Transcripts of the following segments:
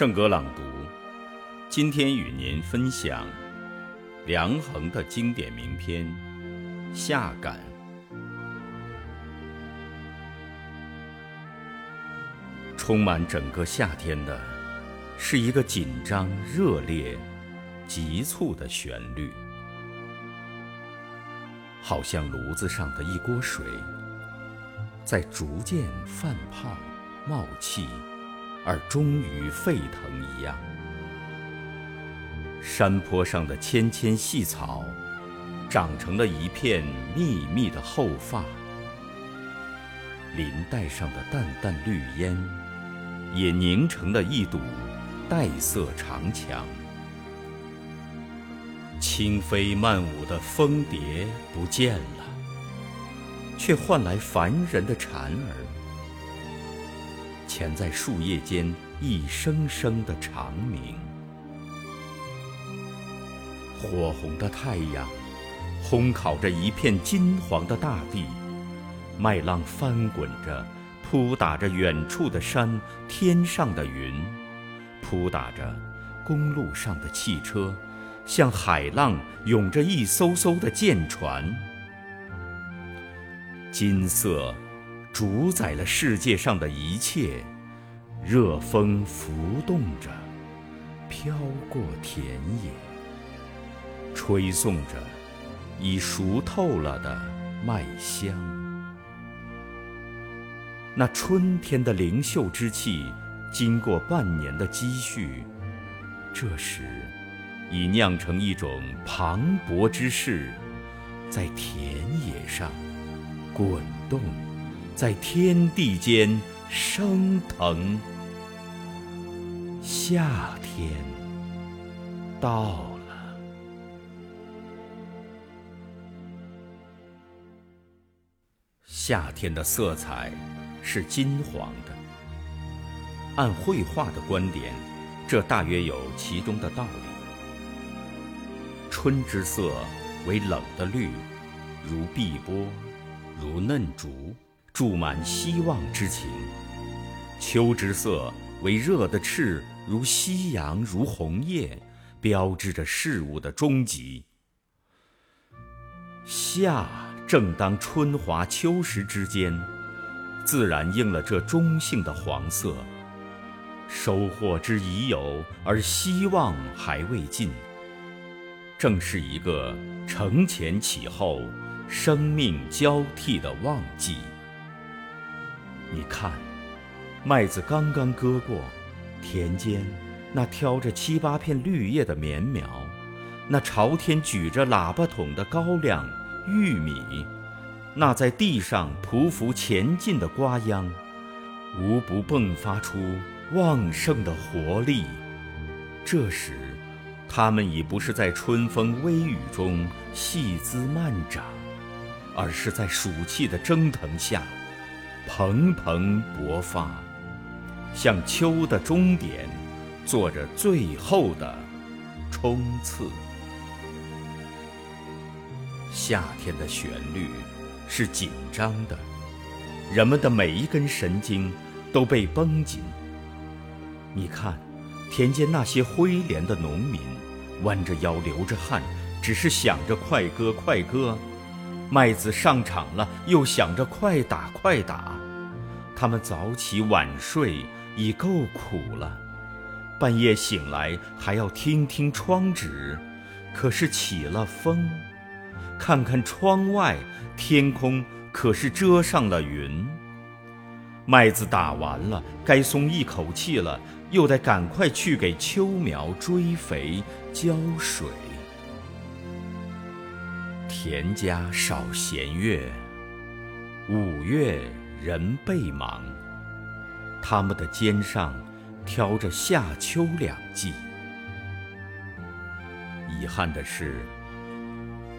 圣歌朗读，今天与您分享梁衡的经典名篇《夏感》。充满整个夏天的，是一个紧张、热烈、急促的旋律，好像炉子上的一锅水，在逐渐泛泡、冒气。而终于沸腾一样，山坡上的纤纤细草，长成了一片密密的厚发；林带上的淡淡绿烟，也凝成了一堵黛色长墙。轻飞漫舞的蜂蝶不见了，却换来烦人的蝉儿。潜在树叶间一声声的长鸣。火红的太阳烘烤着一片金黄的大地，麦浪翻滚着，扑打着远处的山，天上的云，扑打着公路上的汽车，像海浪涌着一艘艘的舰船。金色。主宰了世界上的一切，热风浮动着，飘过田野，吹送着已熟透了的麦香。那春天的灵秀之气，经过半年的积蓄，这时已酿成一种磅礴之势，在田野上滚动。在天地间升腾，夏天到了。夏天的色彩是金黄的。按绘画的观点，这大约有其中的道理。春之色为冷的绿，如碧波，如嫩竹。注满希望之情，秋之色为热的赤，如夕阳，如红叶，标志着事物的终极。夏正当春华秋实之间，自然应了这中性的黄色。收获之已有，而希望还未尽，正是一个承前启后、生命交替的旺季。你看，麦子刚刚割过，田间那挑着七八片绿叶的棉苗，那朝天举着喇叭筒的高粱、玉米，那在地上匍匐前进的瓜秧，无不迸发出旺盛的活力。这时，它们已不是在春风微雨中细枝慢长，而是在暑气的蒸腾下。蓬蓬勃发，向秋的终点做着最后的冲刺。夏天的旋律是紧张的，人们的每一根神经都被绷紧。你看，田间那些灰连的农民，弯着腰，流着汗，只是想着快割快割。麦子上场了，又想着快打快打。他们早起晚睡已够苦了，半夜醒来还要听听窗纸，可是起了风，看看窗外，天空可是遮上了云。麦子打完了，该松一口气了，又得赶快去给秋苗追肥浇水。田家少闲月，五月人倍忙。他们的肩上挑着夏秋两季。遗憾的是，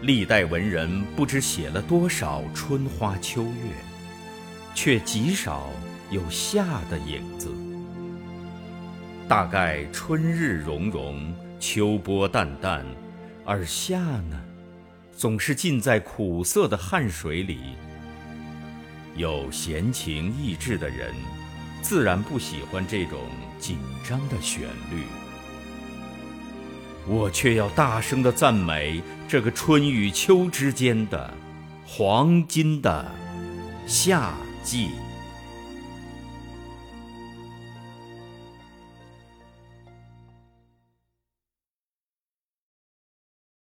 历代文人不知写了多少春花秋月，却极少有夏的影子。大概春日融融，秋波淡淡，而夏呢？总是浸在苦涩的汗水里。有闲情逸致的人，自然不喜欢这种紧张的旋律。我却要大声地赞美这个春与秋之间的黄金的夏季。